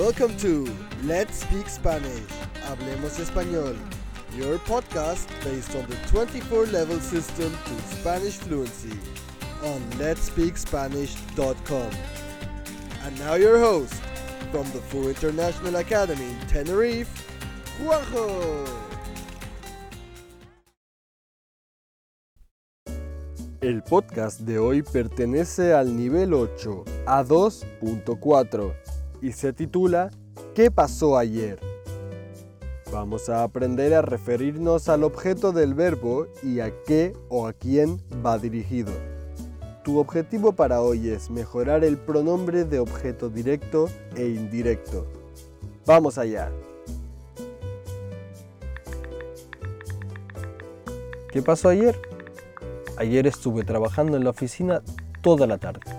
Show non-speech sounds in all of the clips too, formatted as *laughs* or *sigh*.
Welcome to Let's Speak Spanish. Hablemos español. Your podcast based on the 24 level system to Spanish fluency on letspeakspanish.com. And now your host from the Full International Academy in Tenerife, Juanjo. El podcast de hoy pertenece al nivel 8, a 2.4, y se titula ¿Qué pasó ayer? Vamos a aprender a referirnos al objeto del verbo y a qué o a quién va dirigido. Tu objetivo para hoy es mejorar el pronombre de objeto directo e indirecto. Vamos allá. ¿Qué pasó ayer? Ayer estuve trabajando en la oficina toda la tarde.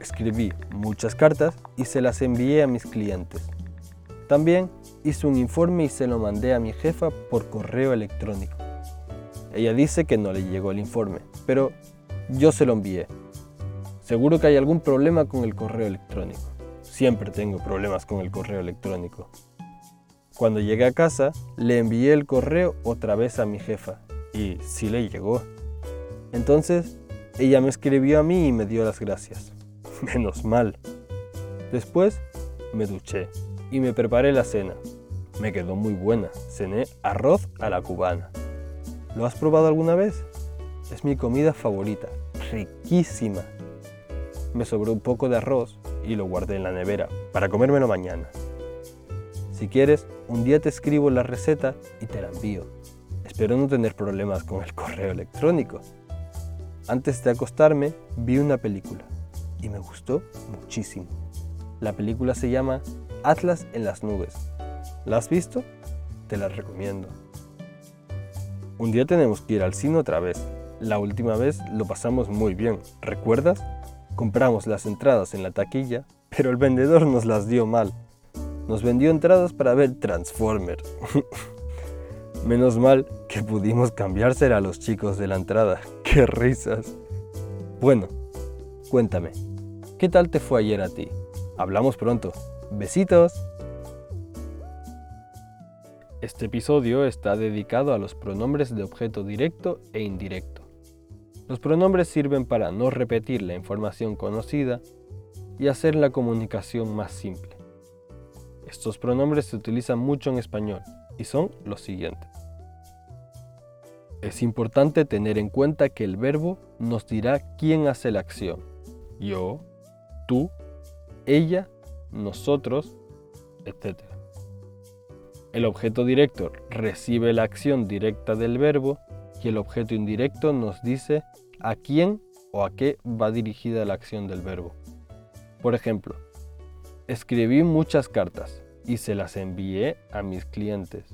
Escribí muchas cartas y se las envié a mis clientes. También hice un informe y se lo mandé a mi jefa por correo electrónico. Ella dice que no le llegó el informe, pero yo se lo envié. Seguro que hay algún problema con el correo electrónico. Siempre tengo problemas con el correo electrónico. Cuando llegué a casa, le envié el correo otra vez a mi jefa y sí le llegó. Entonces, ella me escribió a mí y me dio las gracias. *laughs* Menos mal. Después, me duché y me preparé la cena. Me quedó muy buena. Cené arroz a la cubana. ¿Lo has probado alguna vez? Es mi comida favorita. Riquísima. Me sobró un poco de arroz y lo guardé en la nevera para comérmelo mañana. Si quieres, un día te escribo la receta y te la envío. Espero no tener problemas con el correo electrónico. Antes de acostarme, vi una película y me gustó muchísimo. La película se llama Atlas en las nubes. ¿La has visto? Te la recomiendo. Un día tenemos que ir al cine otra vez. La última vez lo pasamos muy bien, ¿recuerdas? Compramos las entradas en la taquilla, pero el vendedor nos las dio mal. Nos vendió entradas para ver Transformer. *laughs* Menos mal que pudimos cambiársela a los chicos de la entrada. *laughs* ¡Qué risas! Bueno, cuéntame, ¿qué tal te fue ayer a ti? Hablamos pronto. Besitos. Este episodio está dedicado a los pronombres de objeto directo e indirecto. Los pronombres sirven para no repetir la información conocida y hacer la comunicación más simple. Estos pronombres se utilizan mucho en español y son los siguientes. Es importante tener en cuenta que el verbo nos dirá quién hace la acción. Yo, tú, ella, nosotros, etc. El objeto directo recibe la acción directa del verbo y el objeto indirecto nos dice a quién o a qué va dirigida la acción del verbo. Por ejemplo, escribí muchas cartas y se las envié a mis clientes.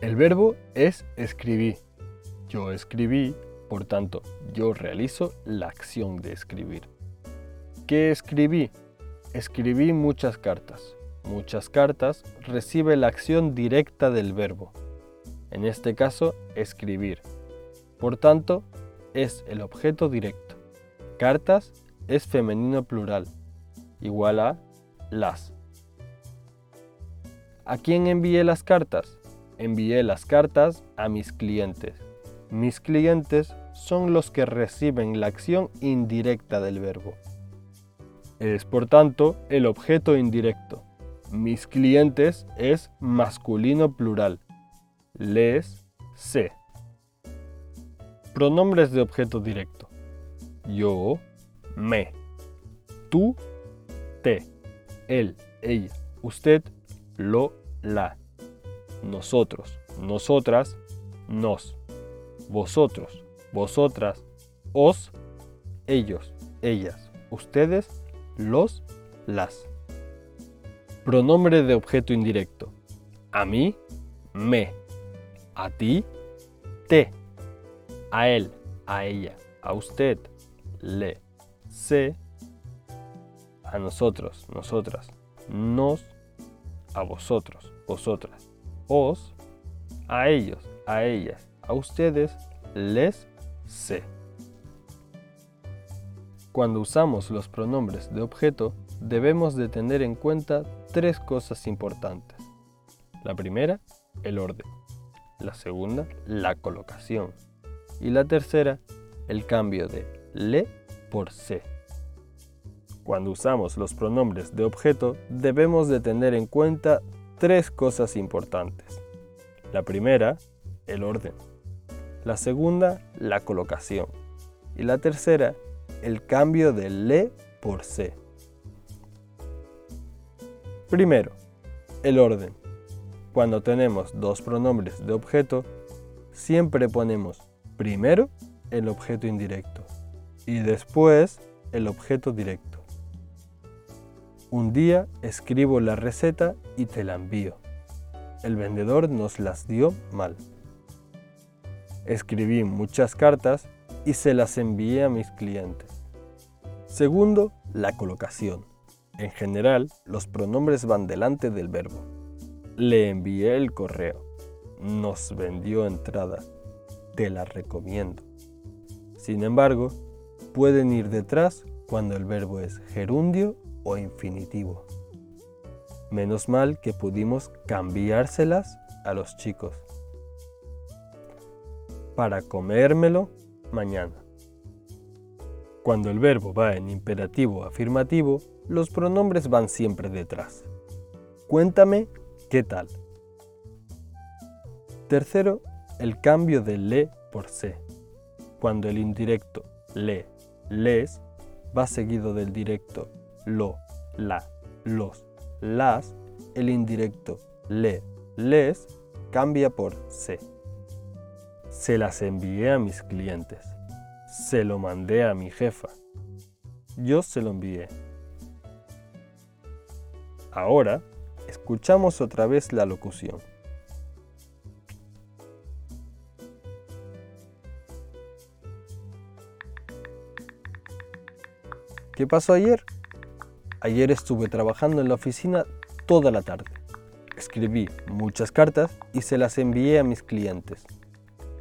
El verbo es escribir. Yo escribí, por tanto, yo realizo la acción de escribir. ¿Qué escribí? Escribí muchas cartas. Muchas cartas recibe la acción directa del verbo. En este caso, escribir. Por tanto, es el objeto directo. Cartas es femenino plural, igual a las. ¿A quién envié las cartas? envié las cartas a mis clientes. Mis clientes son los que reciben la acción indirecta del verbo. Es por tanto el objeto indirecto. Mis clientes es masculino plural. Les, sé. Pronombres de objeto directo. Yo, me. Tú, te. Él, ella, usted, lo, la nosotros, nosotras, nos, vosotros, vosotras, os, ellos, ellas, ustedes, los, las. Pronombre de objeto indirecto. A mí, me. A ti, te. A él, a ella, a usted, le, se. A nosotros, nosotras, nos. A vosotros, vosotras os, a ellos, a ellas, a ustedes, les, sé. Cuando usamos los pronombres de objeto, debemos de tener en cuenta tres cosas importantes. La primera, el orden. La segunda, la colocación. Y la tercera, el cambio de le por se. Cuando usamos los pronombres de objeto, debemos de tener en cuenta tres cosas importantes. La primera, el orden. La segunda, la colocación. Y la tercera, el cambio de le por se. Primero, el orden. Cuando tenemos dos pronombres de objeto, siempre ponemos primero el objeto indirecto y después el objeto directo. Un día escribo la receta y te la envío. El vendedor nos las dio mal. Escribí muchas cartas y se las envié a mis clientes. Segundo, la colocación. En general, los pronombres van delante del verbo. Le envié el correo. Nos vendió entrada. Te la recomiendo. Sin embargo, pueden ir detrás cuando el verbo es gerundio o infinitivo. Menos mal que pudimos cambiárselas a los chicos. Para comérmelo mañana. Cuando el verbo va en imperativo afirmativo, los pronombres van siempre detrás. Cuéntame qué tal. Tercero, el cambio de le por se. Cuando el indirecto le, les, va seguido del directo lo, la, los, las, el indirecto le, les, cambia por se. Se las envié a mis clientes. Se lo mandé a mi jefa. Yo se lo envié. Ahora, escuchamos otra vez la locución. ¿Qué pasó ayer? Ayer estuve trabajando en la oficina toda la tarde. Escribí muchas cartas y se las envié a mis clientes.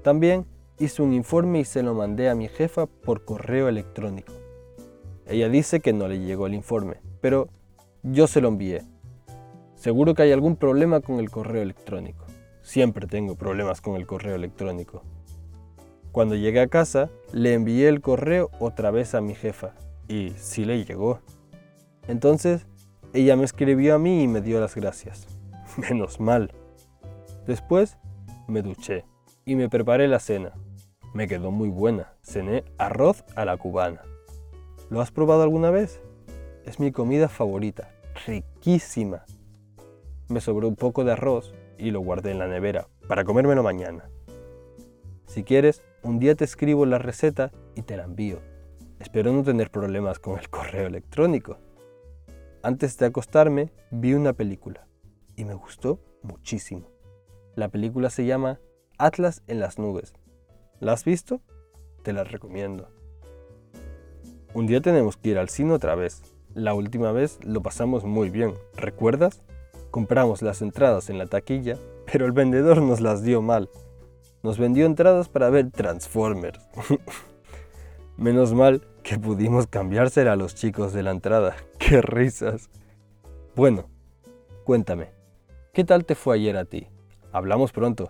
También hice un informe y se lo mandé a mi jefa por correo electrónico. Ella dice que no le llegó el informe, pero yo se lo envié. Seguro que hay algún problema con el correo electrónico. Siempre tengo problemas con el correo electrónico. Cuando llegué a casa, le envié el correo otra vez a mi jefa y sí le llegó. Entonces, ella me escribió a mí y me dio las gracias. *laughs* Menos mal. Después, me duché y me preparé la cena. Me quedó muy buena. Cené arroz a la cubana. ¿Lo has probado alguna vez? Es mi comida favorita. Riquísima. Me sobró un poco de arroz y lo guardé en la nevera para comérmelo mañana. Si quieres, un día te escribo la receta y te la envío. Espero no tener problemas con el *laughs* correo electrónico. Antes de acostarme, vi una película y me gustó muchísimo. La película se llama Atlas en las nubes. ¿La has visto? Te la recomiendo. Un día tenemos que ir al cine otra vez. La última vez lo pasamos muy bien, ¿recuerdas? Compramos las entradas en la taquilla, pero el vendedor nos las dio mal. Nos vendió entradas para ver Transformers. *laughs* Menos mal que pudimos cambiársela a los chicos de la entrada. *laughs* ¡Qué risas! Bueno, cuéntame, ¿qué tal te fue ayer a ti? Hablamos pronto.